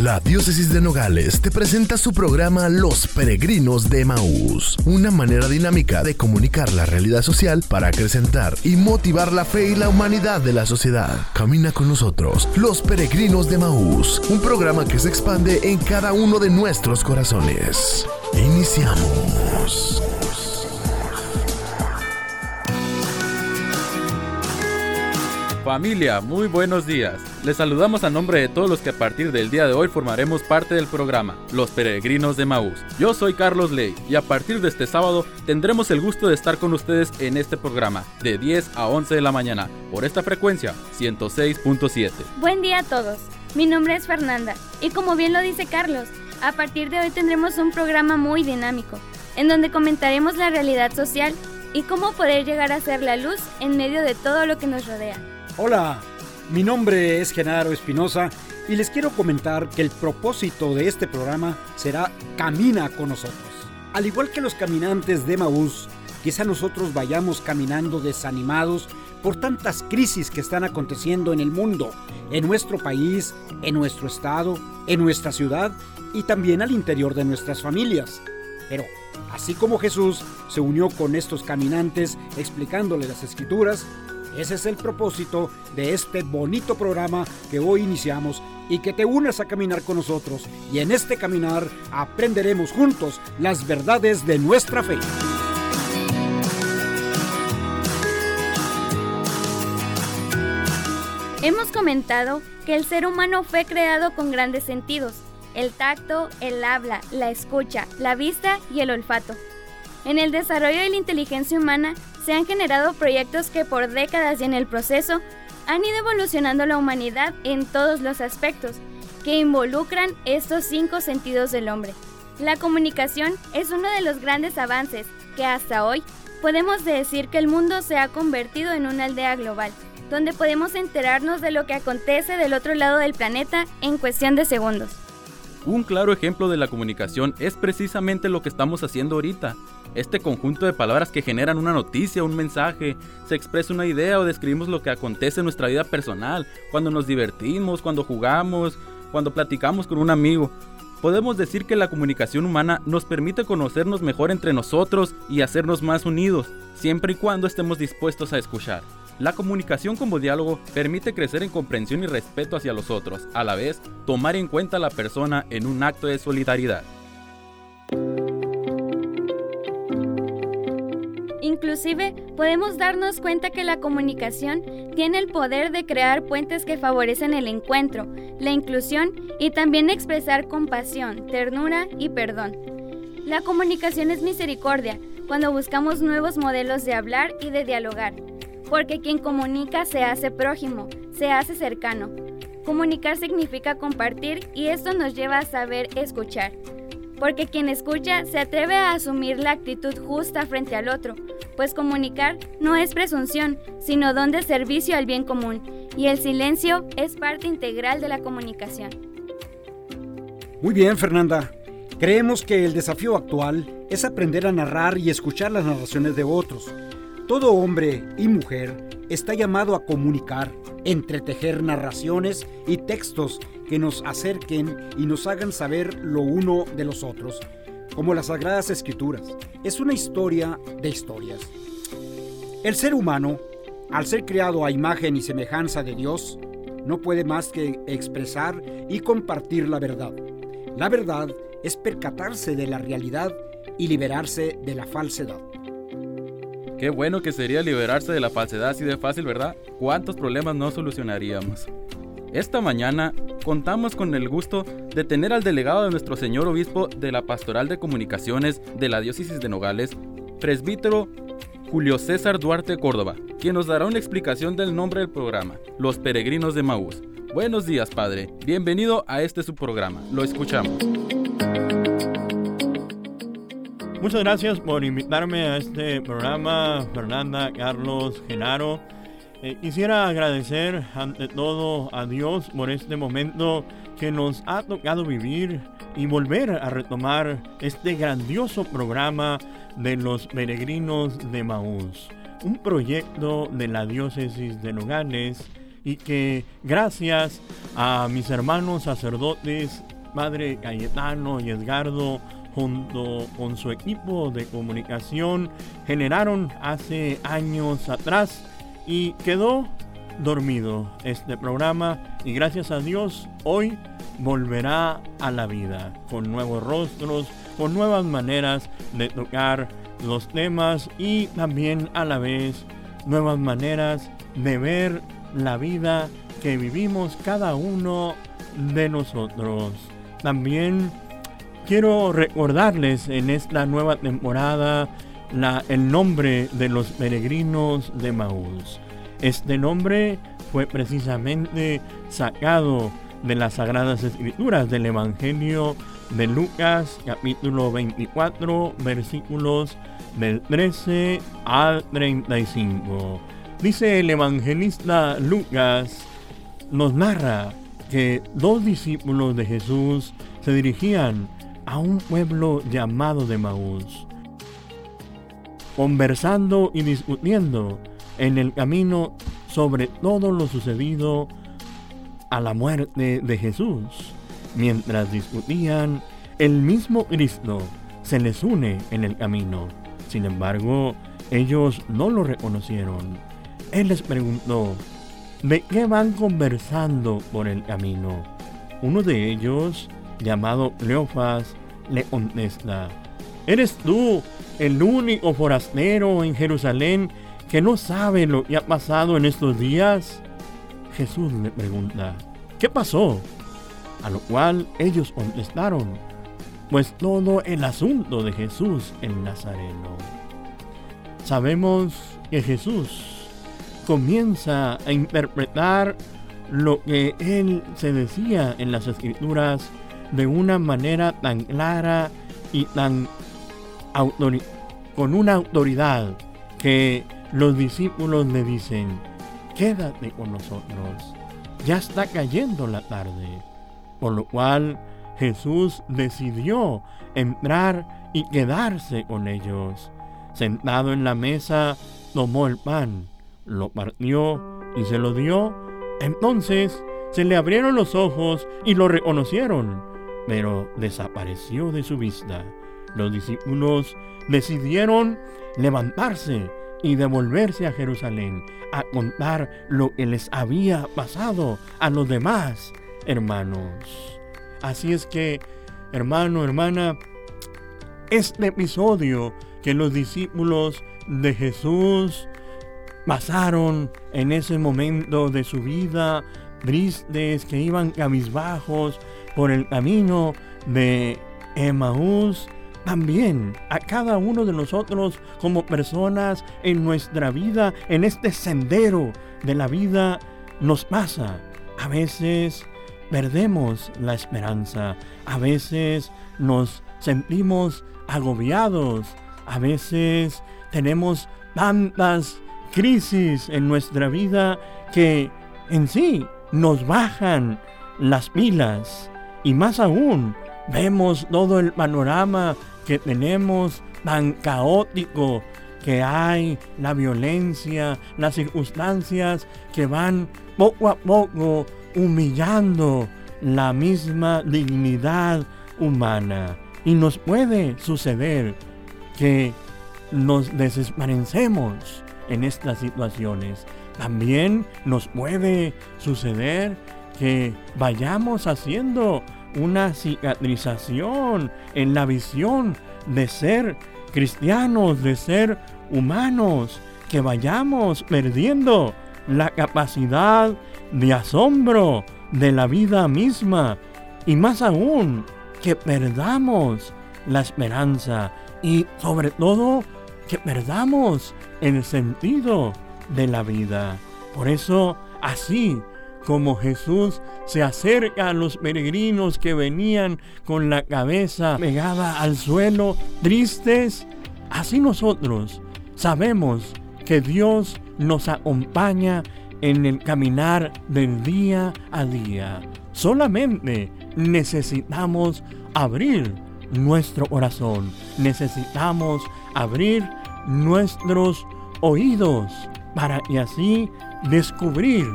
La diócesis de Nogales te presenta su programa Los Peregrinos de Maús, una manera dinámica de comunicar la realidad social para acrecentar y motivar la fe y la humanidad de la sociedad. Camina con nosotros, Los Peregrinos de Maús, un programa que se expande en cada uno de nuestros corazones. Iniciamos. Familia, muy buenos días. Les saludamos a nombre de todos los que a partir del día de hoy formaremos parte del programa, Los Peregrinos de Maús. Yo soy Carlos Ley y a partir de este sábado tendremos el gusto de estar con ustedes en este programa, de 10 a 11 de la mañana, por esta frecuencia, 106.7. Buen día a todos. Mi nombre es Fernanda y como bien lo dice Carlos, a partir de hoy tendremos un programa muy dinámico, en donde comentaremos la realidad social y cómo poder llegar a ser la luz en medio de todo lo que nos rodea. Hola, mi nombre es Genaro Espinosa y les quiero comentar que el propósito de este programa será Camina con nosotros. Al igual que los caminantes de Maús, quizá nosotros vayamos caminando desanimados por tantas crisis que están aconteciendo en el mundo, en nuestro país, en nuestro estado, en nuestra ciudad y también al interior de nuestras familias. Pero, así como Jesús se unió con estos caminantes explicándole las escrituras, ese es el propósito de este bonito programa que hoy iniciamos y que te unas a caminar con nosotros y en este caminar aprenderemos juntos las verdades de nuestra fe. Hemos comentado que el ser humano fue creado con grandes sentidos, el tacto, el habla, la escucha, la vista y el olfato. En el desarrollo de la inteligencia humana se han generado proyectos que por décadas y en el proceso han ido evolucionando la humanidad en todos los aspectos que involucran estos cinco sentidos del hombre. La comunicación es uno de los grandes avances que hasta hoy podemos decir que el mundo se ha convertido en una aldea global, donde podemos enterarnos de lo que acontece del otro lado del planeta en cuestión de segundos. Un claro ejemplo de la comunicación es precisamente lo que estamos haciendo ahorita. Este conjunto de palabras que generan una noticia, un mensaje, se expresa una idea o describimos lo que acontece en nuestra vida personal, cuando nos divertimos, cuando jugamos, cuando platicamos con un amigo. Podemos decir que la comunicación humana nos permite conocernos mejor entre nosotros y hacernos más unidos, siempre y cuando estemos dispuestos a escuchar. La comunicación como diálogo permite crecer en comprensión y respeto hacia los otros, a la vez tomar en cuenta a la persona en un acto de solidaridad. Inclusive podemos darnos cuenta que la comunicación tiene el poder de crear puentes que favorecen el encuentro, la inclusión y también expresar compasión, ternura y perdón. La comunicación es misericordia cuando buscamos nuevos modelos de hablar y de dialogar porque quien comunica se hace prójimo, se hace cercano. Comunicar significa compartir y esto nos lleva a saber escuchar. Porque quien escucha se atreve a asumir la actitud justa frente al otro, pues comunicar no es presunción, sino don de servicio al bien común, y el silencio es parte integral de la comunicación. Muy bien, Fernanda. Creemos que el desafío actual es aprender a narrar y escuchar las narraciones de otros todo hombre y mujer está llamado a comunicar, entretejer narraciones y textos que nos acerquen y nos hagan saber lo uno de los otros, como las Sagradas Escrituras. Es una historia de historias. El ser humano, al ser creado a imagen y semejanza de Dios, no puede más que expresar y compartir la verdad. La verdad es percatarse de la realidad y liberarse de la falsedad. Qué bueno que sería liberarse de la falsedad así de fácil, ¿verdad? ¿Cuántos problemas no solucionaríamos? Esta mañana contamos con el gusto de tener al delegado de nuestro señor obispo de la Pastoral de Comunicaciones de la Diócesis de Nogales, presbítero Julio César Duarte Córdoba, quien nos dará una explicación del nombre del programa, Los Peregrinos de Maús. Buenos días, padre. Bienvenido a este su programa. Lo escuchamos. Muchas gracias por invitarme a este programa, Fernanda, Carlos, Genaro. Eh, quisiera agradecer ante todo a Dios por este momento que nos ha tocado vivir y volver a retomar este grandioso programa de los peregrinos de Maús, un proyecto de la diócesis de Nogales y que gracias a mis hermanos sacerdotes, Padre Cayetano y Edgardo, junto con su equipo de comunicación, generaron hace años atrás y quedó dormido este programa y gracias a Dios hoy volverá a la vida con nuevos rostros, con nuevas maneras de tocar los temas y también a la vez nuevas maneras de ver la vida que vivimos cada uno de nosotros. También quiero recordarles en esta nueva temporada el nombre de los peregrinos de Maús. Este nombre fue precisamente sacado de las Sagradas Escrituras del Evangelio de Lucas capítulo 24 versículos del 13 al 35. Dice el evangelista Lucas, nos narra que dos discípulos de Jesús se dirigían a un pueblo llamado de Maús, conversando y discutiendo en el camino sobre todo lo sucedido a la muerte de Jesús. Mientras discutían, el mismo Cristo se les une en el camino. Sin embargo, ellos no lo reconocieron. Él les preguntó, ¿de qué van conversando por el camino? Uno de ellos, llamado Cleofas, le contesta, ¿eres tú el único forastero en Jerusalén que no sabe lo que ha pasado en estos días? Jesús le pregunta, ¿qué pasó? A lo cual ellos contestaron, pues todo el asunto de Jesús el Nazareno. Sabemos que Jesús comienza a interpretar lo que él se decía en las escrituras de una manera tan clara y tan con una autoridad que los discípulos le dicen, quédate con nosotros, ya está cayendo la tarde, por lo cual Jesús decidió entrar y quedarse con ellos. Sentado en la mesa, tomó el pan, lo partió y se lo dio. Entonces se le abrieron los ojos y lo reconocieron, pero desapareció de su vista. Los discípulos decidieron levantarse y devolverse a Jerusalén a contar lo que les había pasado a los demás hermanos. Así es que, hermano, hermana, este episodio que los discípulos de Jesús pasaron en ese momento de su vida, tristes, que iban cabizbajos por el camino de Emaús, también a cada uno de nosotros como personas en nuestra vida, en este sendero de la vida, nos pasa. A veces perdemos la esperanza, a veces nos sentimos agobiados, a veces tenemos tantas crisis en nuestra vida que en sí nos bajan las pilas y más aún vemos todo el panorama que tenemos tan caótico que hay, la violencia, las circunstancias que van poco a poco humillando la misma dignidad humana. Y nos puede suceder que nos desesperencemos en estas situaciones. También nos puede suceder que vayamos haciendo una cicatrización en la visión de ser cristianos, de ser humanos, que vayamos perdiendo la capacidad de asombro de la vida misma y más aún que perdamos la esperanza y sobre todo que perdamos el sentido de la vida. Por eso, así como Jesús se acerca a los peregrinos que venían con la cabeza pegada al suelo, tristes, así nosotros sabemos que Dios nos acompaña en el caminar del día a día. Solamente necesitamos abrir nuestro corazón, necesitamos abrir nuestros oídos para así descubrir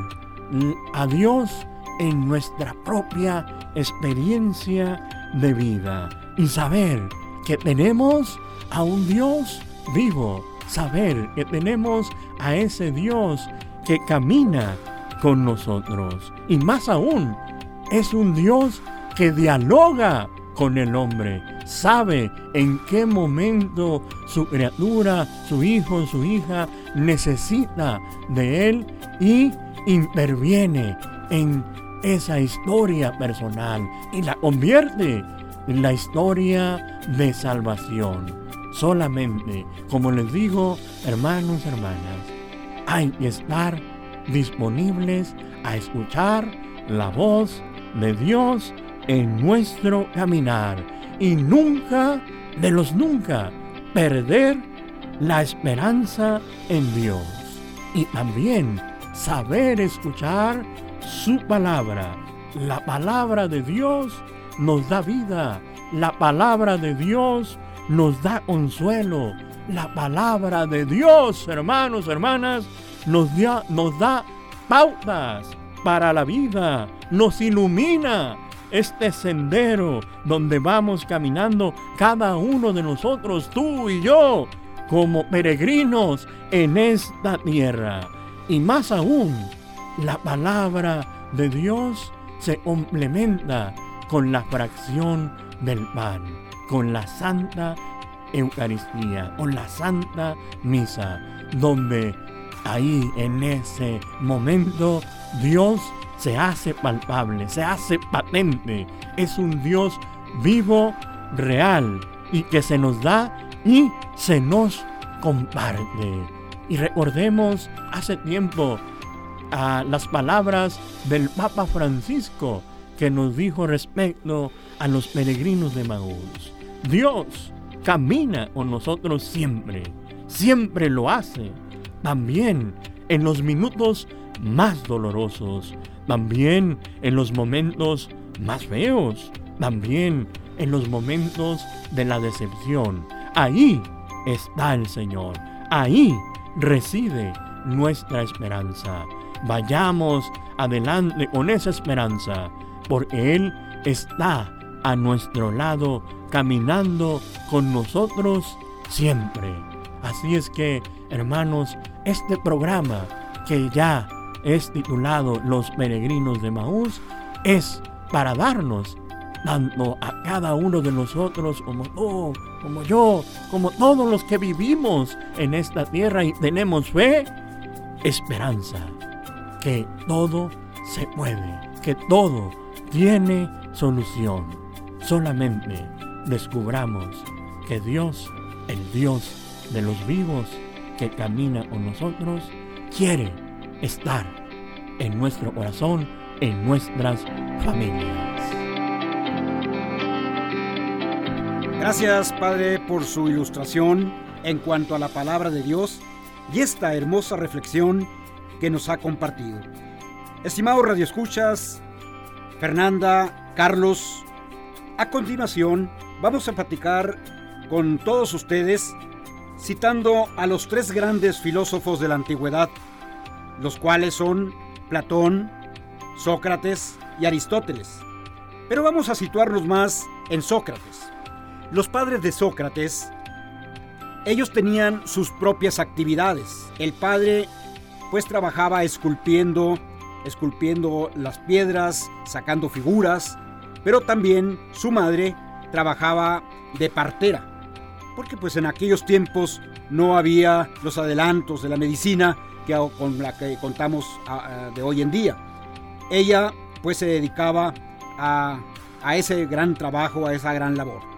a Dios en nuestra propia experiencia de vida. Y saber que tenemos a un Dios vivo, saber que tenemos a ese Dios que camina con nosotros. Y más aún es un Dios que dialoga con el hombre, sabe en qué momento su criatura, su hijo, su hija necesita de él y interviene en esa historia personal y la convierte en la historia de salvación. Solamente, como les digo, hermanos, hermanas, hay que estar disponibles a escuchar la voz de Dios en nuestro caminar y nunca, de los nunca, perder la esperanza en Dios. Y también saber escuchar su palabra. La palabra de Dios nos da vida. La palabra de Dios nos da consuelo. La palabra de Dios, hermanos, hermanas, nos da, nos da pautas para la vida. Nos ilumina este sendero donde vamos caminando cada uno de nosotros, tú y yo, como peregrinos en esta tierra. Y más aún, la palabra de Dios se complementa con la fracción del pan, con la Santa Eucaristía, con la Santa Misa, donde ahí en ese momento Dios se hace palpable, se hace patente. Es un Dios vivo, real y que se nos da y se nos comparte. Y recordemos hace tiempo a las palabras del Papa Francisco que nos dijo respecto a los peregrinos de Maús. Dios camina con nosotros siempre, siempre lo hace, también en los minutos más dolorosos, también en los momentos más feos, también en los momentos de la decepción. Ahí está el Señor, ahí reside nuestra esperanza. Vayamos adelante con esa esperanza, porque Él está a nuestro lado, caminando con nosotros siempre. Así es que, hermanos, este programa que ya es titulado Los Peregrinos de Maús es para darnos tanto a cada uno de nosotros como tú, como yo, como todos los que vivimos en esta tierra y tenemos fe, esperanza, que todo se puede, que todo tiene solución. Solamente descubramos que Dios, el Dios de los vivos que camina con nosotros, quiere estar en nuestro corazón, en nuestras familias. Gracias, Padre, por su ilustración en cuanto a la palabra de Dios y esta hermosa reflexión que nos ha compartido. Estimados radioescuchas, Fernanda, Carlos, a continuación vamos a platicar con todos ustedes citando a los tres grandes filósofos de la antigüedad, los cuales son Platón, Sócrates y Aristóteles. Pero vamos a situarnos más en Sócrates. Los padres de Sócrates, ellos tenían sus propias actividades. El padre pues trabajaba esculpiendo, esculpiendo las piedras, sacando figuras, pero también su madre trabajaba de partera, porque pues en aquellos tiempos no había los adelantos de la medicina que con la que contamos de hoy en día. Ella pues se dedicaba a, a ese gran trabajo, a esa gran labor.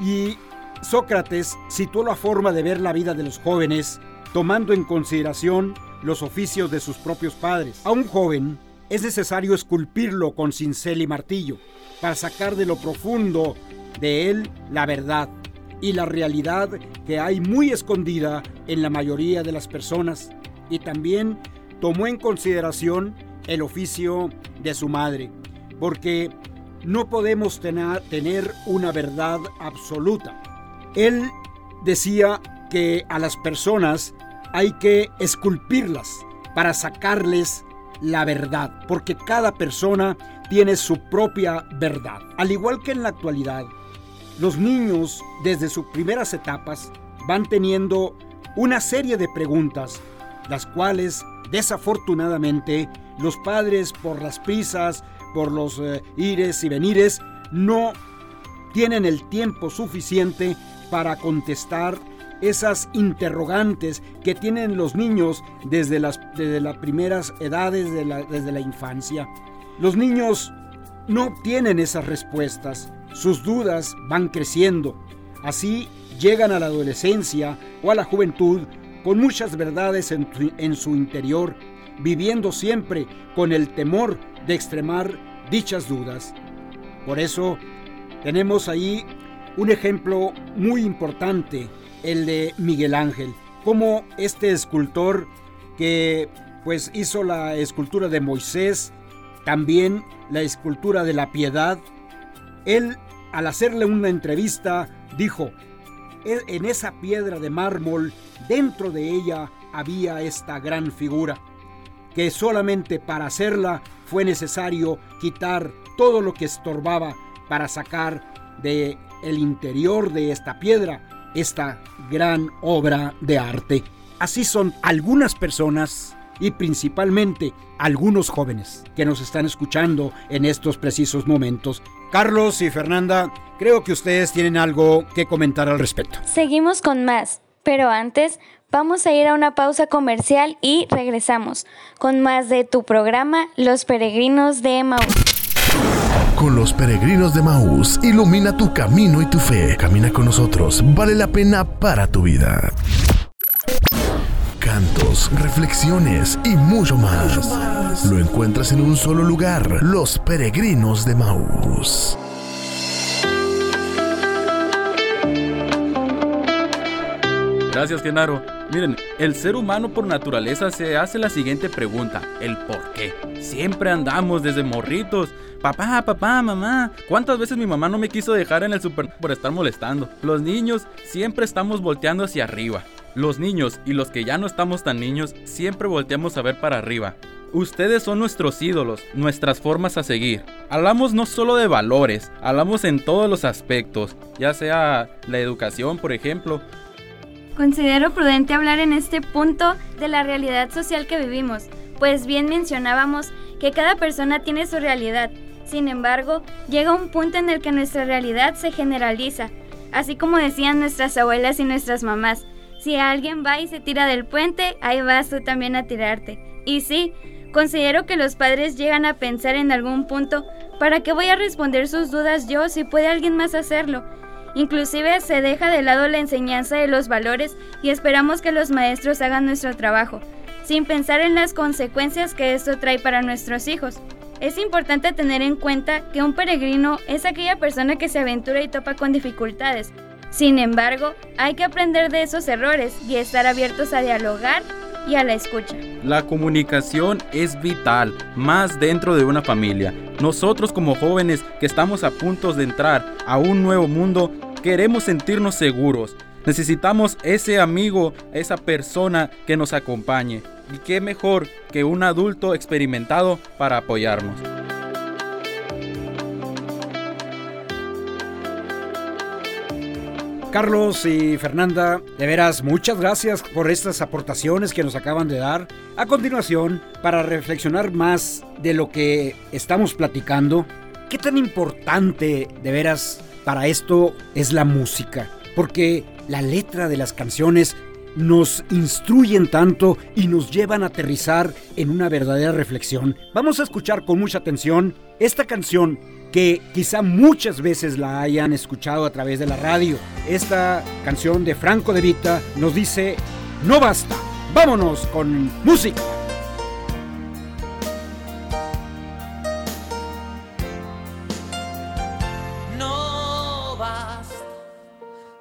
Y Sócrates situó la forma de ver la vida de los jóvenes tomando en consideración los oficios de sus propios padres. A un joven es necesario esculpirlo con cincel y martillo para sacar de lo profundo de él la verdad y la realidad que hay muy escondida en la mayoría de las personas y también tomó en consideración el oficio de su madre, porque no podemos tener una verdad absoluta. Él decía que a las personas hay que esculpirlas para sacarles la verdad, porque cada persona tiene su propia verdad. Al igual que en la actualidad, los niños desde sus primeras etapas van teniendo una serie de preguntas, las cuales desafortunadamente los padres por las prisas, por los eh, ires y venires, no tienen el tiempo suficiente para contestar esas interrogantes que tienen los niños desde las, primeras edades, desde la infancia. Los niños no obtienen esas respuestas, sus dudas van creciendo. Así llegan a la adolescencia o a la juventud con muchas verdades en su interior, viviendo siempre con el temor de extremar dichas dudas. Por eso tenemos ahí un ejemplo muy importante, el de Miguel Ángel, como este escultor que pues hizo la escultura de Moisés, también la escultura de la piedad. Él, al hacerle una entrevista, dijo, e, en esa piedra de mármol, dentro de ella había esta gran figura, que solamente para hacerla fue necesario quitar todo lo que estorbaba para sacar de el interior de esta piedra esta gran obra de arte. Así son algunas personas y principalmente algunos jóvenes que nos están escuchando en estos precisos momentos. Carlos y Fernanda, creo que ustedes tienen algo que comentar al respecto. Seguimos con más, pero antes vamos a ir a una pausa comercial y regresamos con más de tu programa Los Peregrinos de Maús. Con los peregrinos de Maús, ilumina tu camino y tu fe. Camina con nosotros, vale la pena para tu vida. Cantos, reflexiones y mucho más. Lo encuentras en un solo lugar, los peregrinos de Maús. Gracias, Genaro. Miren, el ser humano por naturaleza se hace la siguiente pregunta, el por qué. Siempre andamos desde morritos. Papá, papá, mamá. ¿Cuántas veces mi mamá no me quiso dejar en el super por estar molestando? Los niños siempre estamos volteando hacia arriba. Los niños y los que ya no estamos tan niños siempre volteamos a ver para arriba. Ustedes son nuestros ídolos, nuestras formas a seguir. Hablamos no solo de valores, hablamos en todos los aspectos, ya sea la educación, por ejemplo, Considero prudente hablar en este punto de la realidad social que vivimos, pues bien mencionábamos que cada persona tiene su realidad. Sin embargo, llega un punto en el que nuestra realidad se generaliza, así como decían nuestras abuelas y nuestras mamás. Si alguien va y se tira del puente, ahí vas tú también a tirarte. Y sí, considero que los padres llegan a pensar en algún punto, ¿para qué voy a responder sus dudas yo si puede alguien más hacerlo? Inclusive se deja de lado la enseñanza de los valores y esperamos que los maestros hagan nuestro trabajo, sin pensar en las consecuencias que esto trae para nuestros hijos. Es importante tener en cuenta que un peregrino es aquella persona que se aventura y topa con dificultades. Sin embargo, hay que aprender de esos errores y estar abiertos a dialogar y a la escucha. La comunicación es vital, más dentro de una familia. Nosotros como jóvenes que estamos a punto de entrar a un nuevo mundo, queremos sentirnos seguros. Necesitamos ese amigo, esa persona que nos acompañe. Y qué mejor que un adulto experimentado para apoyarnos. Carlos y Fernanda, de veras, muchas gracias por estas aportaciones que nos acaban de dar. A continuación, para reflexionar más de lo que estamos platicando, ¿qué tan importante de veras para esto es la música? Porque la letra de las canciones nos instruyen tanto y nos llevan a aterrizar en una verdadera reflexión. Vamos a escuchar con mucha atención esta canción que quizá muchas veces la hayan escuchado a través de la radio. Esta canción de Franco de Vita nos dice, no basta, vámonos con música.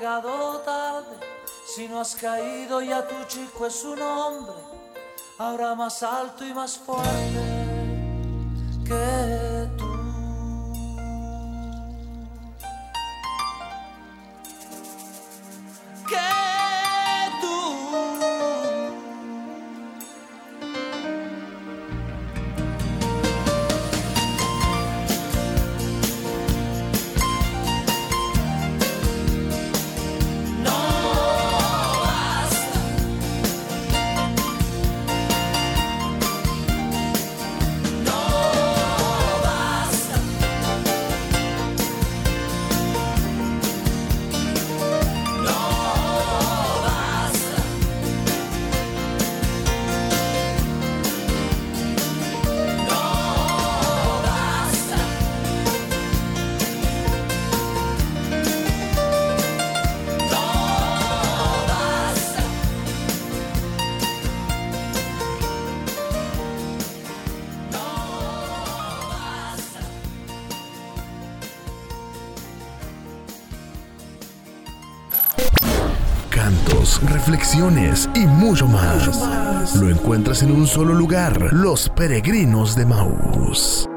tarde. Si no has caído ya tu chico es un hombre, ahora más alto y más fuerte que tú. Reflexiones y mucho más. Lo encuentras en un solo lugar, Los Peregrinos de Maús.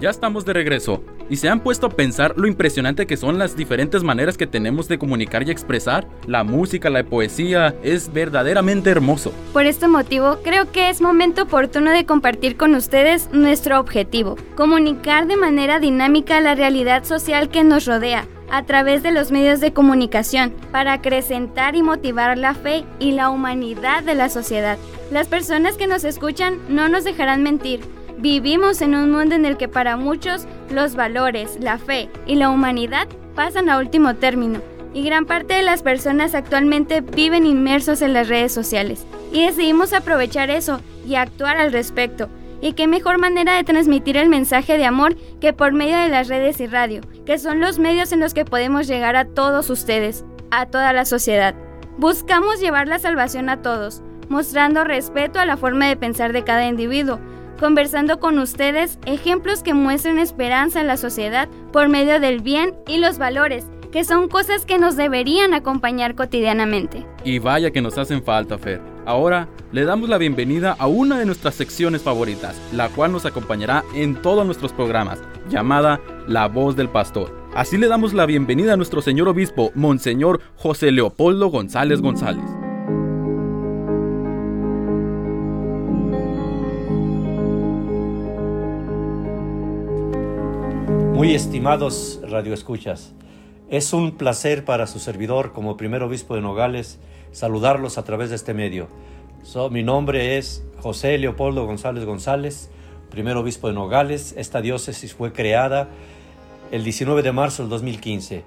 Ya estamos de regreso y se han puesto a pensar lo impresionante que son las diferentes maneras que tenemos de comunicar y expresar. La música, la poesía, es verdaderamente hermoso. Por este motivo, creo que es momento oportuno de compartir con ustedes nuestro objetivo, comunicar de manera dinámica la realidad social que nos rodea a través de los medios de comunicación para acrecentar y motivar la fe y la humanidad de la sociedad. Las personas que nos escuchan no nos dejarán mentir. Vivimos en un mundo en el que para muchos los valores, la fe y la humanidad pasan a último término y gran parte de las personas actualmente viven inmersos en las redes sociales y decidimos aprovechar eso y actuar al respecto. Y qué mejor manera de transmitir el mensaje de amor que por medio de las redes y radio, que son los medios en los que podemos llegar a todos ustedes, a toda la sociedad. Buscamos llevar la salvación a todos, mostrando respeto a la forma de pensar de cada individuo, conversando con ustedes ejemplos que muestren esperanza en la sociedad por medio del bien y los valores que son cosas que nos deberían acompañar cotidianamente. Y vaya que nos hacen falta, Fer. Ahora le damos la bienvenida a una de nuestras secciones favoritas, la cual nos acompañará en todos nuestros programas, llamada La Voz del Pastor. Así le damos la bienvenida a nuestro señor obispo, Monseñor José Leopoldo González González. Muy estimados radioescuchas, es un placer para su servidor como primer obispo de Nogales saludarlos a través de este medio. mi nombre es José Leopoldo González González, primer obispo de Nogales. Esta diócesis fue creada el 19 de marzo del 2015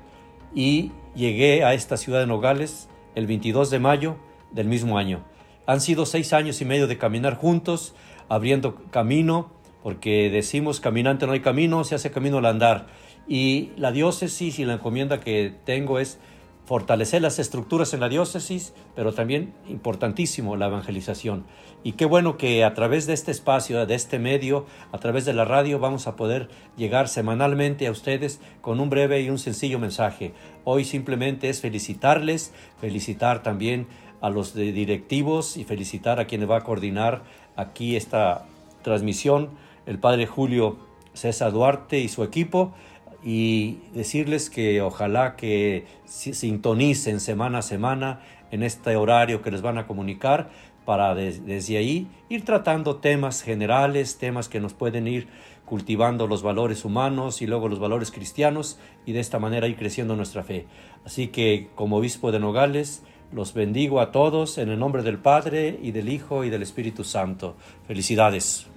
y llegué a esta ciudad de Nogales el 22 de mayo del mismo año. Han sido seis años y medio de caminar juntos, abriendo camino porque decimos caminante no hay camino, se hace camino al andar. Y la diócesis y la encomienda que tengo es fortalecer las estructuras en la diócesis, pero también importantísimo la evangelización. Y qué bueno que a través de este espacio, de este medio, a través de la radio, vamos a poder llegar semanalmente a ustedes con un breve y un sencillo mensaje. Hoy simplemente es felicitarles, felicitar también a los directivos y felicitar a quienes va a coordinar aquí esta transmisión el padre Julio César Duarte y su equipo y decirles que ojalá que sintonicen semana a semana en este horario que les van a comunicar para desde ahí ir tratando temas generales, temas que nos pueden ir cultivando los valores humanos y luego los valores cristianos y de esta manera ir creciendo nuestra fe. Así que como obispo de Nogales, los bendigo a todos en el nombre del Padre y del Hijo y del Espíritu Santo. Felicidades.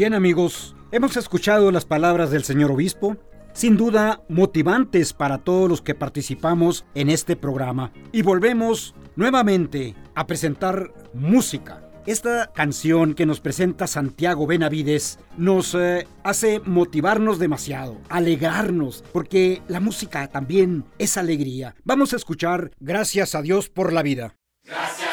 Bien amigos, hemos escuchado las palabras del señor obispo, sin duda motivantes para todos los que participamos en este programa. Y volvemos nuevamente a presentar música. Esta canción que nos presenta Santiago Benavides nos eh, hace motivarnos demasiado, alegrarnos, porque la música también es alegría. Vamos a escuchar Gracias a Dios por la vida. Gracias.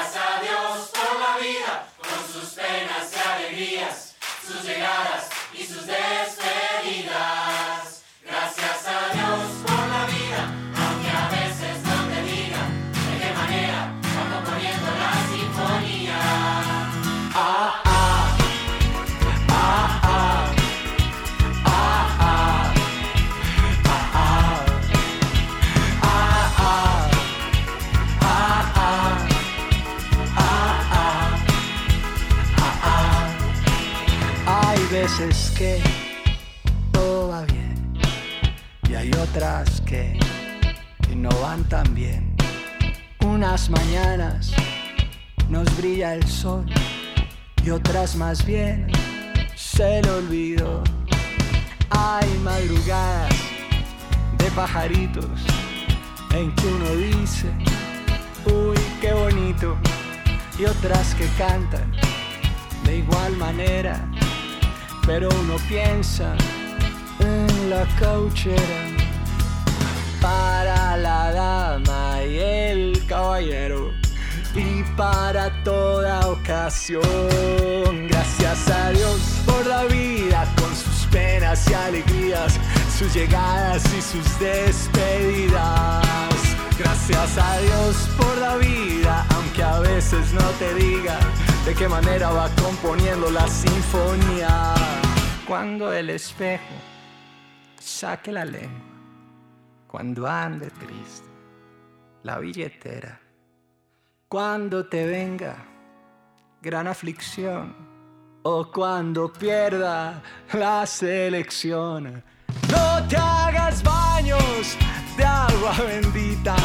Veces que todo va bien y hay otras que, no van tan bien. Unas mañanas nos brilla el sol y otras más bien se le olvidó. Hay madrugadas de pajaritos en que uno dice, uy, qué bonito, y otras que cantan de igual manera pero uno piensa en la cauchera para la dama y el caballero y para toda ocasión. Gracias a Dios por la vida con sus penas y alegrías, sus llegadas y sus despedidas. Gracias a Dios por la vida, aunque a veces no te diga de qué manera va componiendo la sinfonía. Cuando el espejo saque la lengua, cuando ande triste, la billetera, cuando te venga gran aflicción o cuando pierda la selección. No te hagas baños de agua bendita,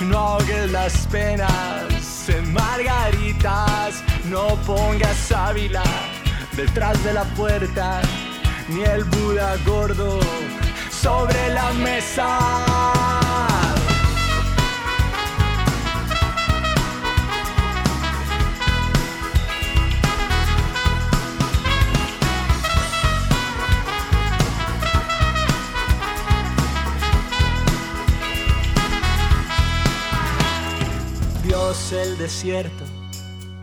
no ahogues las penas margaritas no pongas Ávila detrás de la puerta, ni el Buda gordo sobre la mesa. Dios el desierto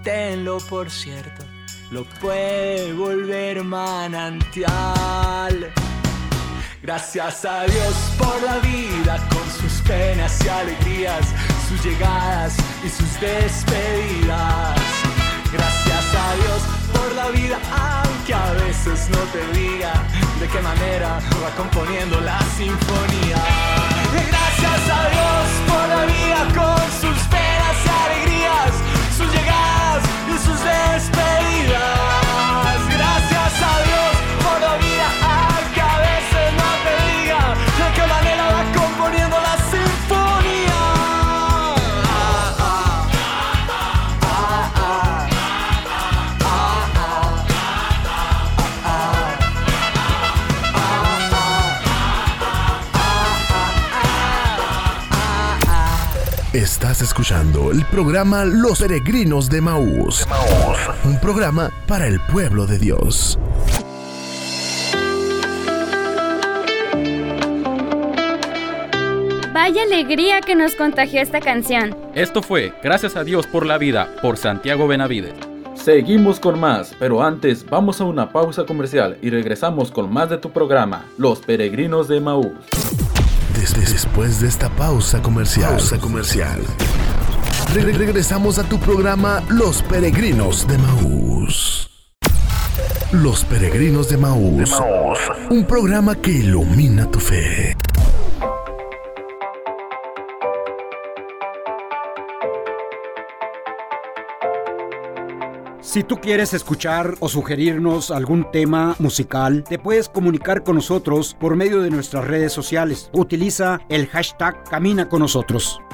tenlo por cierto, lo puede volver manantial. Gracias a Dios por la vida con sus penas y alegrías, sus llegadas y sus despedidas. Gracias a Dios por la vida, aunque a veces no te diga de qué manera va componiendo la sinfonía. Gracias a Dios por la vida con sus penas Estás escuchando el programa Los Peregrinos de Maús. Un programa para el pueblo de Dios. Vaya alegría que nos contagió esta canción. Esto fue Gracias a Dios por la vida por Santiago Benavides. Seguimos con más, pero antes vamos a una pausa comercial y regresamos con más de tu programa, Los Peregrinos de Maús. Después de esta pausa comercial, comercial regresamos a tu programa Los Peregrinos de Maús. Los Peregrinos de Maús, un programa que ilumina tu fe. Si tú quieres escuchar o sugerirnos algún tema musical, te puedes comunicar con nosotros por medio de nuestras redes sociales. Utiliza el hashtag Camina.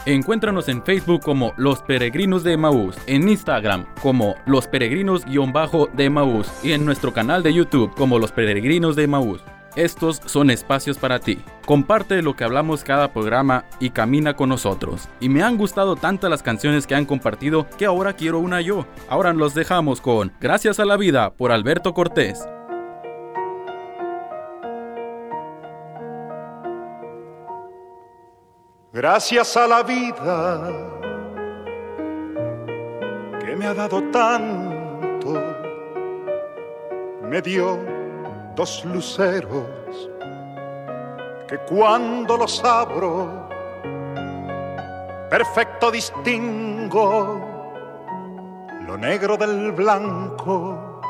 Encuéntranos en Facebook como Los Peregrinos de Maús, en Instagram como Los Peregrinos-de Maús y en nuestro canal de YouTube como Los Peregrinos de Maús. Estos son espacios para ti. Comparte lo que hablamos cada programa y camina con nosotros. Y me han gustado tantas las canciones que han compartido que ahora quiero una yo. Ahora los dejamos con Gracias a la vida por Alberto Cortés. Gracias a la vida que me ha dado tanto, me dio dos luceros que cuando los abro perfecto distingo lo negro del blanco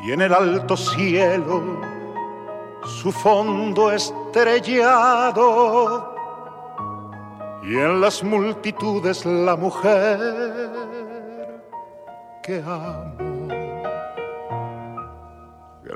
y en el alto cielo su fondo estrellado y en las multitudes la mujer que amo.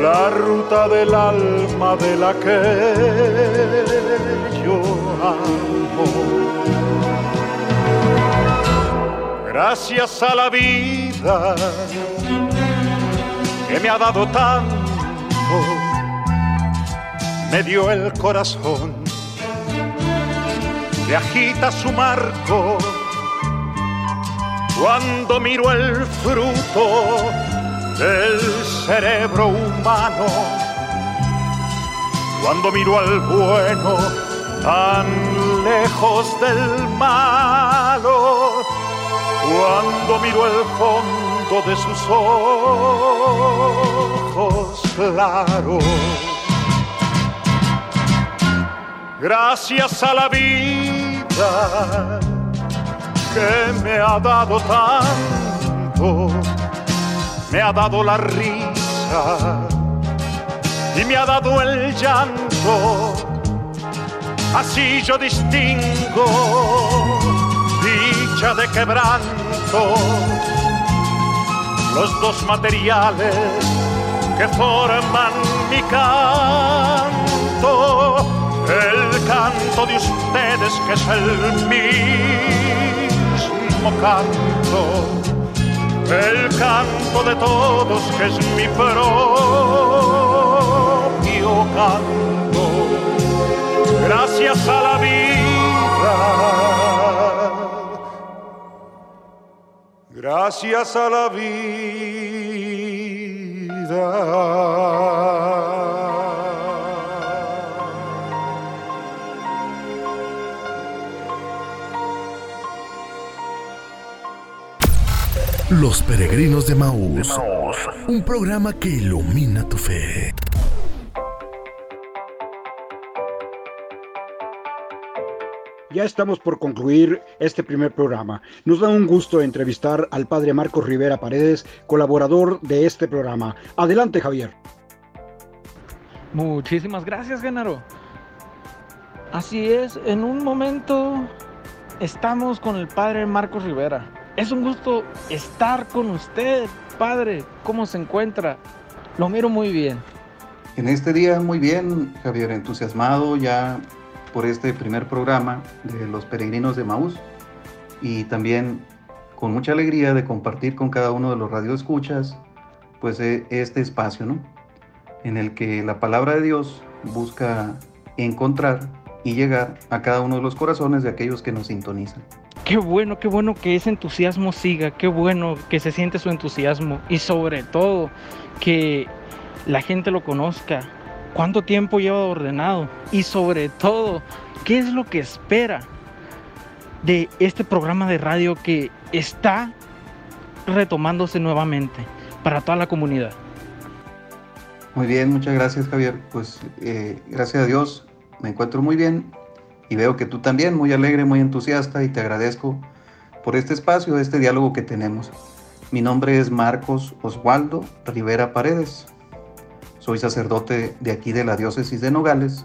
la ruta del alma de la que yo amo. Gracias a la vida que me ha dado tanto, me dio el corazón que agita su marco cuando miro el fruto del cerebro humano. Cuando miro al bueno tan lejos del malo, cuando miro el fondo de sus ojos claros. Gracias a la vida que me ha dado tanto me ha dado la risa y me ha dado el llanto. Así yo distingo dicha de quebranto, los dos materiales que forman mi canto, el canto de ustedes que es el mismo canto el canto de todos que es mi propio canto. Gracias a la vida. Gracias a la vida. Los Peregrinos de Maús. Un programa que ilumina tu fe. Ya estamos por concluir este primer programa. Nos da un gusto entrevistar al padre Marcos Rivera Paredes, colaborador de este programa. Adelante, Javier. Muchísimas gracias, Genaro. Así es, en un momento estamos con el padre Marcos Rivera. Es un gusto estar con usted, padre. ¿Cómo se encuentra? Lo miro muy bien. En este día muy bien, Javier, entusiasmado ya por este primer programa de los peregrinos de Maús y también con mucha alegría de compartir con cada uno de los radioescuchas pues eh, este espacio, ¿no? En el que la palabra de Dios busca encontrar y llegar a cada uno de los corazones de aquellos que nos sintonizan. Qué bueno, qué bueno que ese entusiasmo siga, qué bueno que se siente su entusiasmo y sobre todo que la gente lo conozca, cuánto tiempo lleva ordenado y sobre todo, qué es lo que espera de este programa de radio que está retomándose nuevamente para toda la comunidad. Muy bien, muchas gracias Javier. Pues eh, gracias a Dios me encuentro muy bien y veo que tú también, muy alegre, muy entusiasta y te agradezco por este espacio, este diálogo que tenemos. Mi nombre es Marcos Oswaldo Rivera Paredes. Soy sacerdote de aquí de la diócesis de Nogales.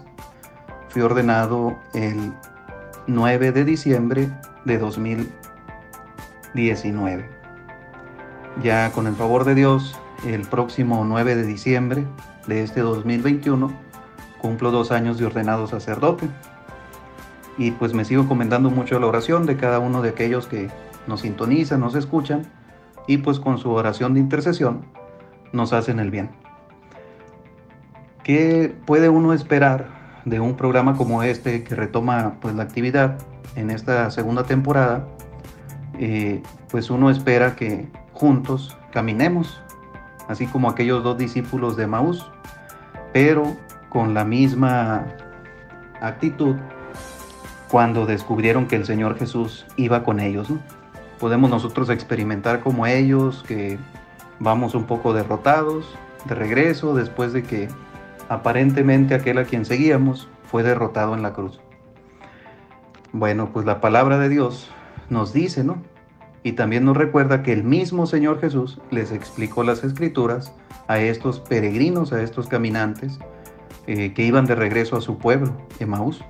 Fui ordenado el 9 de diciembre de 2019. Ya con el favor de Dios, el próximo 9 de diciembre de este 2021 cumplo dos años de ordenado sacerdote. Y pues me sigo comentando mucho la oración de cada uno de aquellos que nos sintonizan, nos escuchan y pues con su oración de intercesión nos hacen el bien. ¿Qué puede uno esperar de un programa como este que retoma pues la actividad en esta segunda temporada? Eh, pues uno espera que juntos caminemos, así como aquellos dos discípulos de Maús, pero con la misma actitud cuando descubrieron que el Señor Jesús iba con ellos. ¿no? Podemos nosotros experimentar como ellos, que vamos un poco derrotados, de regreso, después de que aparentemente aquel a quien seguíamos fue derrotado en la cruz. Bueno, pues la palabra de Dios nos dice, ¿no? Y también nos recuerda que el mismo Señor Jesús les explicó las escrituras a estos peregrinos, a estos caminantes eh, que iban de regreso a su pueblo, Emaús.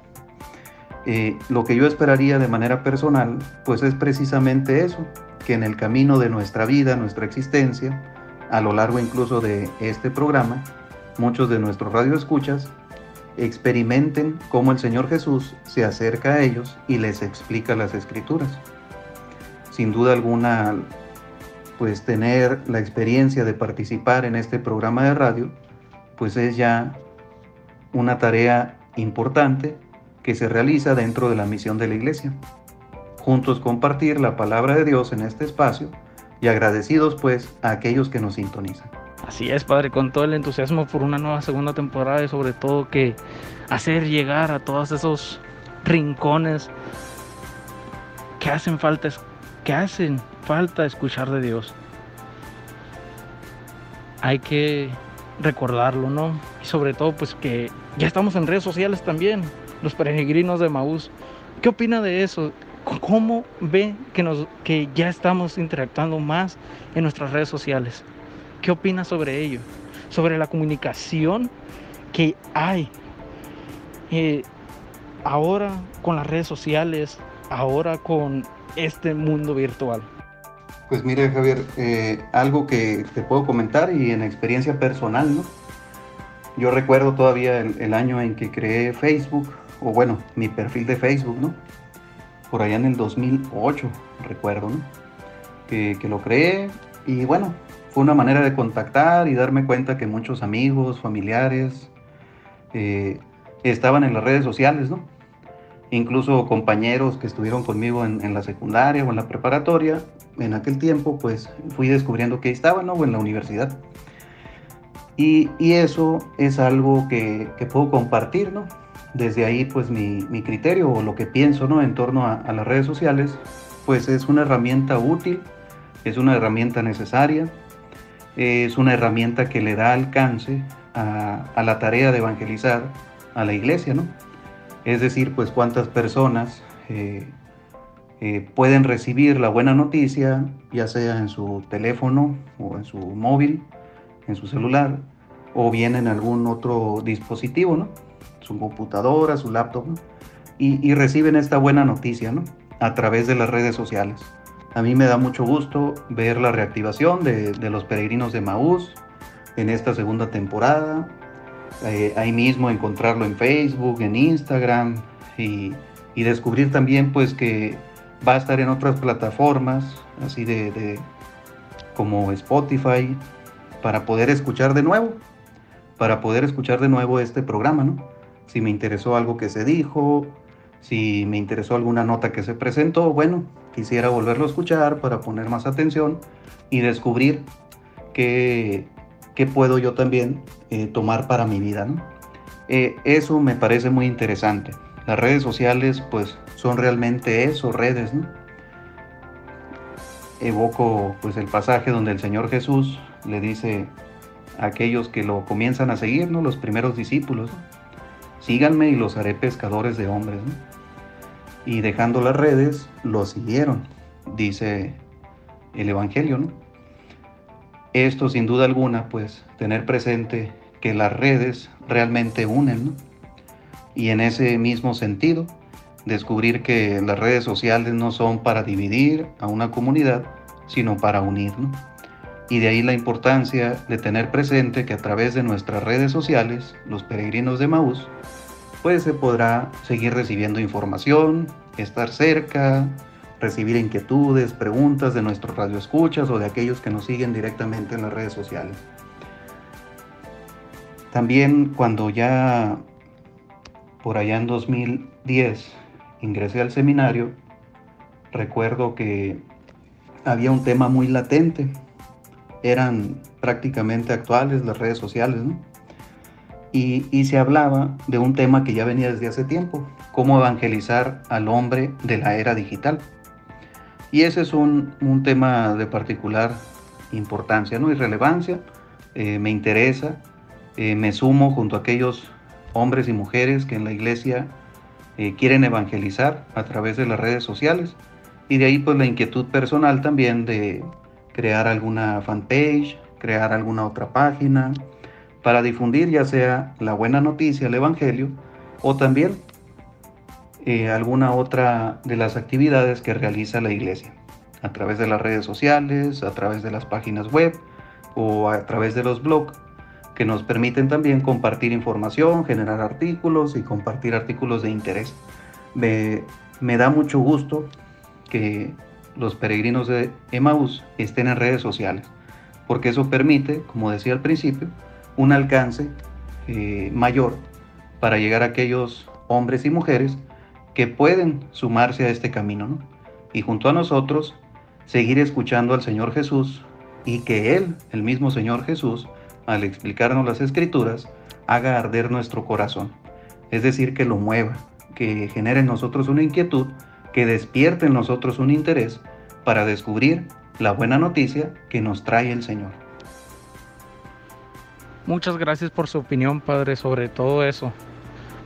Eh, lo que yo esperaría de manera personal, pues es precisamente eso, que en el camino de nuestra vida, nuestra existencia, a lo largo incluso de este programa, muchos de nuestros radioescuchas experimenten cómo el Señor Jesús se acerca a ellos y les explica las escrituras. Sin duda alguna, pues tener la experiencia de participar en este programa de radio, pues es ya una tarea importante que se realiza dentro de la misión de la iglesia. Juntos compartir la palabra de Dios en este espacio y agradecidos pues a aquellos que nos sintonizan. Así es, Padre, con todo el entusiasmo por una nueva segunda temporada y sobre todo que hacer llegar a todos esos rincones que hacen falta, que hacen falta escuchar de Dios. Hay que recordarlo, ¿no? Y sobre todo, pues que ya estamos en redes sociales también, los peregrinos de Maús. ¿Qué opina de eso? ¿Cómo ve que, nos, que ya estamos interactuando más en nuestras redes sociales? ¿Qué opina sobre ello? Sobre la comunicación que hay eh, ahora con las redes sociales, ahora con este mundo virtual. Pues mire Javier, eh, algo que te puedo comentar y en experiencia personal, ¿no? Yo recuerdo todavía el, el, año en que creé Facebook, o bueno, mi perfil de Facebook, ¿no? Por allá en el 2008, recuerdo, ¿no? Que, que lo creé Y bueno, fue una manera de contactar y darme cuenta que muchos amigos, familiares, eh, estaban en las redes sociales, ¿no? Incluso compañeros que estuvieron conmigo en, la secundaria o en la preparatoria, en aquel tiempo, pues fui descubriendo que estaban, ¿no? O en la universidad. Y, eso es algo que, puedo compartir, ¿no? Desde ahí, pues mi, criterio o lo que pienso, ¿no? En torno a, las redes sociales, pues es una herramienta útil, es una herramienta necesaria, es una herramienta que le da alcance a, a la tarea de evangelizar a la iglesia, ¿no? Es decir, pues cuántas personas eh, eh, pueden recibir la buena noticia, ya sea en su teléfono o en su móvil, en su celular, o bien en algún otro dispositivo, ¿no? Su computadora, su laptop, ¿no? y, reciben esta buena noticia, ¿no? A través de las redes sociales. A mí me da mucho gusto ver la reactivación de, de los peregrinos de Maús en esta segunda temporada, eh, ahí mismo encontrarlo en Facebook, en Instagram y, descubrir también pues que va a estar en otras plataformas, así de, como Spotify, para poder escuchar de nuevo, para poder escuchar de nuevo este programa, ¿no? Si me interesó algo que se dijo, si me interesó alguna nota que se presentó, bueno, quisiera volverlo a escuchar para poner más atención y descubrir que qué puedo yo también eh, tomar para mi vida. Eh, eso me parece muy interesante. Las redes sociales pues son realmente eso, redes. Evoco pues el pasaje donde el Señor Jesús le dice a aquellos que lo comienzan a seguir, ¿no? los primeros discípulos, síganme y los haré pescadores de hombres. Y dejando las redes, lo siguieron, dice el Evangelio. ¿no? Esto sin duda alguna, pues tener presente que las redes realmente unen, Y en ese mismo sentido, descubrir que las redes sociales no son para dividir a una comunidad, sino para unir, Y de ahí la importancia de tener presente que a través de nuestras redes sociales, los peregrinos de Maús, pues se podrá seguir recibiendo información, estar cerca, recibir inquietudes, preguntas de nuestros radioescuchas o de aquellos que nos siguen directamente en las redes sociales. También cuando ya por allá en 2010 ingresé al seminario, recuerdo que había un tema muy latente. Eran prácticamente actuales las redes sociales, ¿no? Y, y, se hablaba de un tema que ya venía desde hace tiempo, cómo evangelizar al hombre de la era digital. Y ese es un, tema de particular importancia ¿no? y relevancia. Eh, me interesa, eh, me sumo junto a aquellos hombres y mujeres que en la iglesia eh, quieren evangelizar a través de las redes sociales. Y de ahí pues la inquietud personal también de crear alguna fanpage, crear alguna otra página para difundir ya sea la buena noticia, el Evangelio, o también eh, alguna otra de las actividades que realiza la iglesia, a través de las redes sociales, a través de las páginas web o a través de los blogs que nos permiten también compartir información, generar artículos y compartir artículos de interés. Me, me da mucho gusto que los peregrinos de Emmaus estén en redes sociales, porque eso permite, como decía al principio, un alcance eh, mayor para llegar a aquellos hombres y mujeres que pueden sumarse a este camino, Y junto a nosotros, seguir escuchando al Señor Jesús y que Él, el mismo Señor Jesús, al explicarnos las escrituras, haga arder nuestro corazón. Es decir, que lo mueva, que genere en nosotros una inquietud, que despierte en nosotros un interés para descubrir la buena noticia que nos trae el Señor. Muchas gracias por su opinión, Padre, sobre todo eso.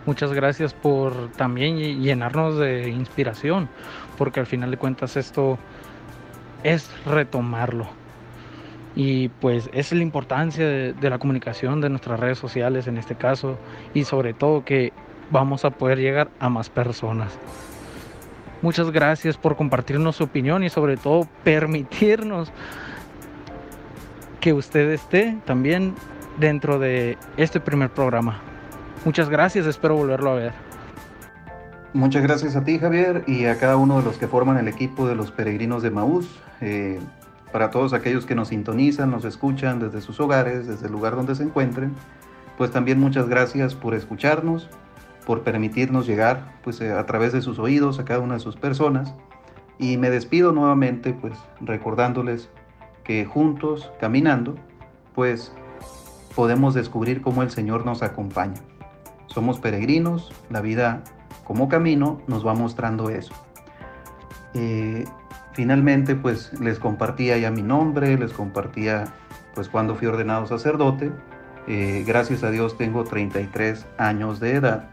Muchas gracias por también llenarnos de inspiración, porque al final de cuentas esto es retomarlo. Y pues es la importancia de, la comunicación de nuestras redes sociales en este caso, y sobre todo que vamos a poder llegar a más personas. Muchas gracias por compartirnos su opinión y sobre todo permitirnos que usted esté también dentro de este primer programa. Muchas gracias, espero volverlo a ver. Muchas gracias a ti, Javier, y a cada uno de los que forman el equipo de los peregrinos de Maús. Eh, para todos aquellos que nos sintonizan, nos escuchan desde sus hogares, desde el lugar donde se encuentren, pues también muchas gracias por escucharnos, por permitirnos llegar pues eh, a través de sus oídos a cada una de sus personas. Y me despido nuevamente pues recordándoles que juntos, caminando, pues podemos descubrir cómo el Señor nos acompaña. Somos peregrinos, la vida como camino nos va mostrando eso. Eh, finalmente, pues les compartía ya mi nombre, les compartía pues cuando fui ordenado sacerdote. Eh, gracias a Dios tengo 33 años de edad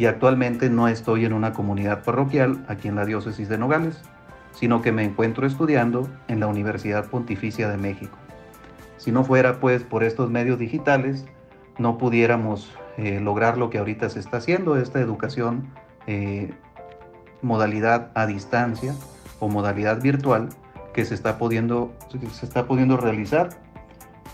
y actualmente no estoy en una comunidad parroquial aquí en la diócesis de Nogales, sino que me encuentro estudiando en la Universidad Pontificia de México. Si no fuera pues por estos medios digitales, no pudiéramos eh, lograr lo que ahorita se está haciendo, esta educación eh, modalidad a distancia o modalidad virtual que se está pudiendo, se está pudiendo realizar.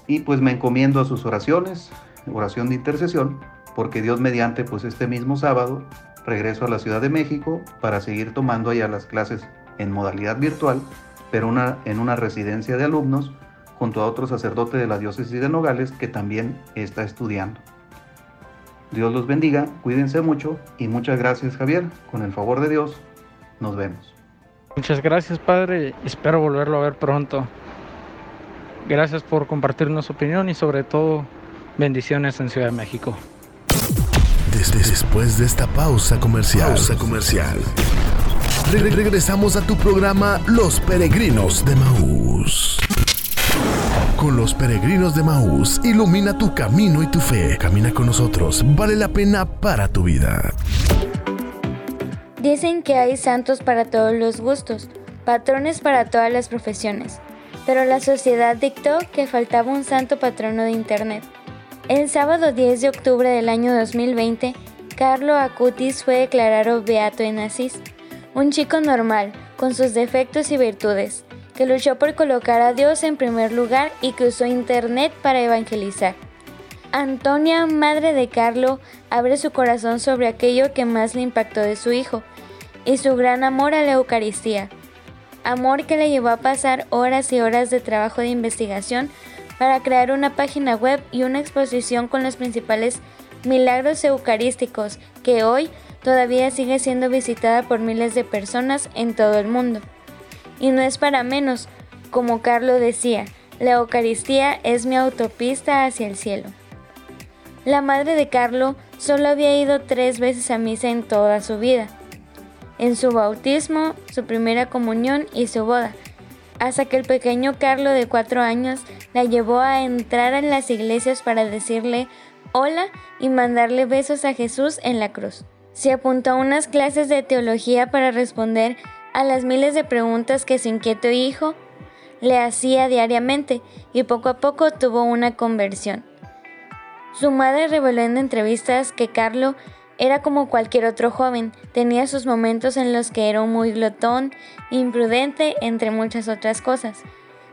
Y pues me encomiendo a sus oraciones, oración de intercesión, porque Dios mediante, pues este mismo sábado regreso a la Ciudad de México para seguir tomando allá las clases en modalidad virtual, pero en una residencia de alumnos junto a otro sacerdote de la diócesis de Nogales que también está estudiando. Dios los bendiga, cuídense mucho y muchas gracias Javier. Con el favor de Dios, nos vemos. Muchas gracias Padre, espero volverlo a ver pronto. Gracias por compartirnos su opinión y sobre todo bendiciones en Ciudad de México. Desde después de esta pausa comercial, pausa comercial regresamos a tu programa Los Peregrinos de Maús. Con los peregrinos de Maús, ilumina tu camino y tu fe. Camina con nosotros, vale la pena para tu vida. Dicen que hay santos para todos los gustos, patrones para todas las profesiones, pero la sociedad dictó que faltaba un santo patrono de Internet. El sábado 10 de octubre del año 2020, Carlo Acutis fue declarado beato en Asís, un chico normal, con sus defectos y virtudes, que luchó por colocar a Dios en primer lugar y que usó Internet para evangelizar. Antonia, madre de Carlo, abre su corazón sobre aquello que más le impactó de su hijo y su gran amor a la Eucaristía. Amor que le llevó a pasar horas y horas de trabajo de investigación para crear una página web y una exposición con los principales milagros eucarísticos que hoy todavía sigue siendo visitada por miles de personas en todo el mundo. Y no es para menos, como Carlo decía, la Eucaristía es mi autopista hacia el cielo. La madre de Carlo solo había ido tres veces a misa en toda su vida, en su bautismo, su primera comunión y su boda, hasta que el pequeño Carlo de cuatro años la llevó a entrar en las iglesias para decirle hola y mandarle besos a Jesús en la cruz. Se apuntó a unas clases de teología para responder a las miles de preguntas que su inquieto hijo le hacía diariamente y poco a poco tuvo una conversión. Su madre reveló en entrevistas que Carlo era como cualquier otro joven, tenía sus momentos en los que era muy glotón, imprudente, entre muchas otras cosas.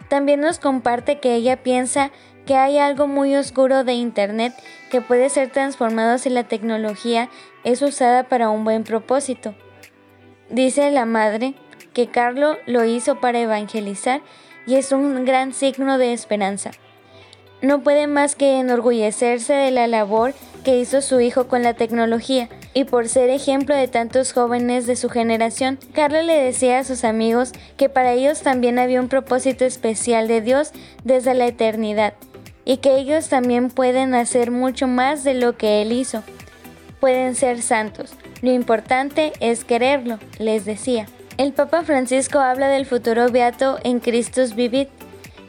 También nos comparte que ella piensa que hay algo muy oscuro de Internet que puede ser transformado si la tecnología es usada para un buen propósito. Dice la madre que Carlo lo hizo para evangelizar y es un gran signo de esperanza. No puede más que enorgullecerse de la labor que hizo su hijo con la tecnología y por ser ejemplo de tantos jóvenes de su generación, Carlo le decía a sus amigos que para ellos también había un propósito especial de Dios desde la eternidad y que ellos también pueden hacer mucho más de lo que él hizo. Pueden ser santos, lo importante es quererlo, les decía. El Papa Francisco habla del futuro beato en Christus Vivit.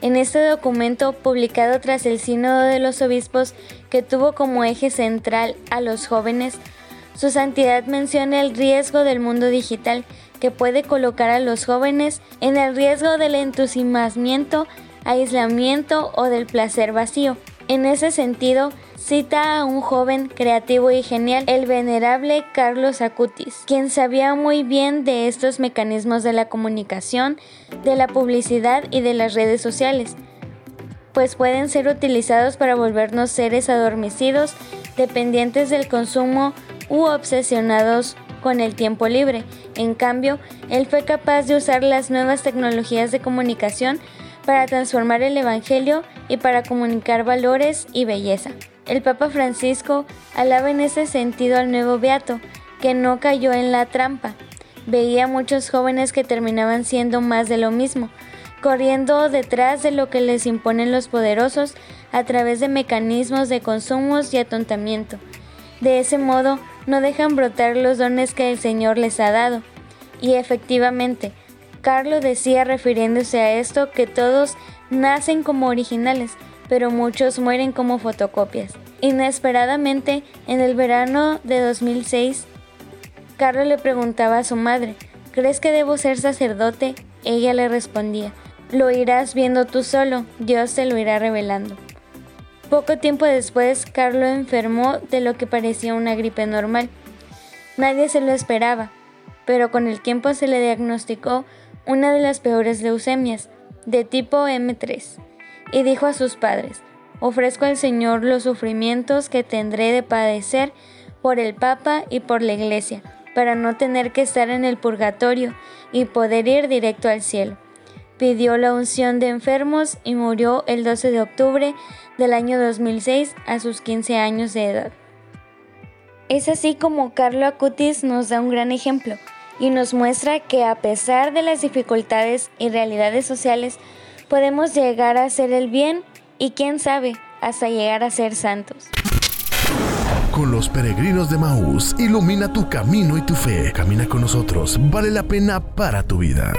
En este documento, publicado tras el Sínodo de los Obispos, que tuvo como eje central a los jóvenes, su santidad menciona el riesgo del mundo digital que puede colocar a los jóvenes en el riesgo del entusiasmamiento, aislamiento o del placer vacío. En ese sentido, cita a un joven creativo y genial, el venerable Carlos Acutis, quien sabía muy bien de estos mecanismos de la comunicación, de la publicidad y de las redes sociales, pues pueden ser utilizados para volvernos seres adormecidos, dependientes del consumo u obsesionados con el tiempo libre. En cambio, él fue capaz de usar las nuevas tecnologías de comunicación para transformar el Evangelio y para comunicar valores y belleza. El Papa Francisco alaba en ese sentido al nuevo Beato, que no cayó en la trampa. Veía muchos jóvenes que terminaban siendo más de lo mismo, corriendo detrás de lo que les imponen los poderosos a través de mecanismos de consumos y atontamiento. De ese modo, no dejan brotar los dones que el Señor les ha dado. Y efectivamente, Carlo decía refiriéndose a esto que todos nacen como originales, pero muchos mueren como fotocopias. Inesperadamente, en el verano de 2006, Carlos le preguntaba a su madre, ¿crees que debo ser sacerdote? Ella le respondía, lo irás viendo tú solo, Dios te lo irá revelando. Poco tiempo después, Carlos enfermó de lo que parecía una gripe normal. Nadie se lo esperaba, pero con el tiempo se le diagnosticó una de las peores leucemias, de tipo M3 y dijo a sus padres, ofrezco al Señor los sufrimientos que tendré de padecer por el Papa y por la Iglesia, para no tener que estar en el purgatorio y poder ir directo al cielo. Pidió la unción de enfermos y murió el 12 de octubre del año 2006 a sus 15 años de edad. Es así como Carlo Acutis nos da un gran ejemplo y nos muestra que a pesar de las dificultades y realidades sociales, podemos llegar a hacer el bien y quién sabe, hasta llegar a ser santos. Con los peregrinos de Maús, ilumina tu camino y tu fe. Camina con nosotros, vale la pena para tu vida.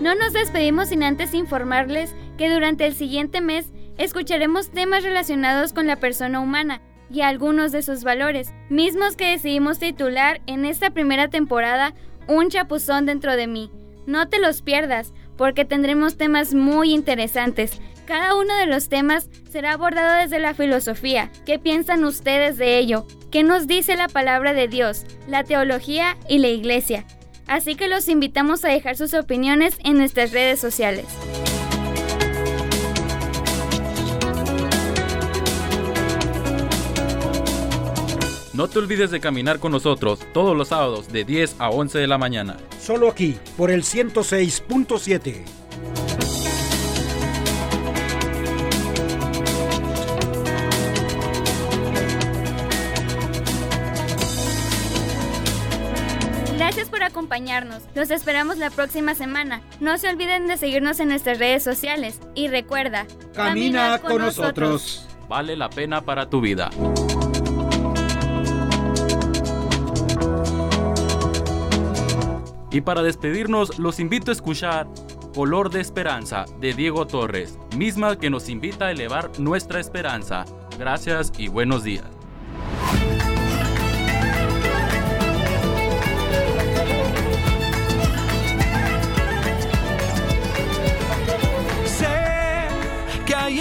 No nos despedimos sin antes informarles que durante el siguiente mes escucharemos temas relacionados con la persona humana y algunos de sus valores, mismos que decidimos titular en esta primera temporada Un chapuzón dentro de mí. No te los pierdas, porque tendremos temas muy interesantes. Cada uno de los temas será abordado desde la filosofía. ¿Qué piensan ustedes de ello? ¿Qué nos dice la palabra de Dios, la teología y la iglesia? Así que los invitamos a dejar sus opiniones en nuestras redes sociales. No te olvides de caminar con nosotros todos los sábados de 10 a 11 de la mañana. Solo aquí, por el 106.7. acompañarnos. Los esperamos la próxima semana. No se olviden de seguirnos en nuestras redes sociales. Y recuerda, camina, con, nosotros. Vale la pena para tu vida. Y para despedirnos, los invito a escuchar Color de Esperanza de Diego Torres, misma que nos invita a elevar nuestra esperanza. Gracias y buenos días.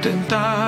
tentar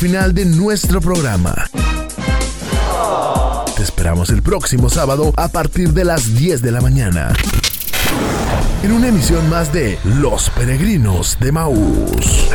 final de nuestro programa. Te esperamos el próximo sábado a partir de las 10 de la mañana. En una emisión más de Los Peregrinos de Maús.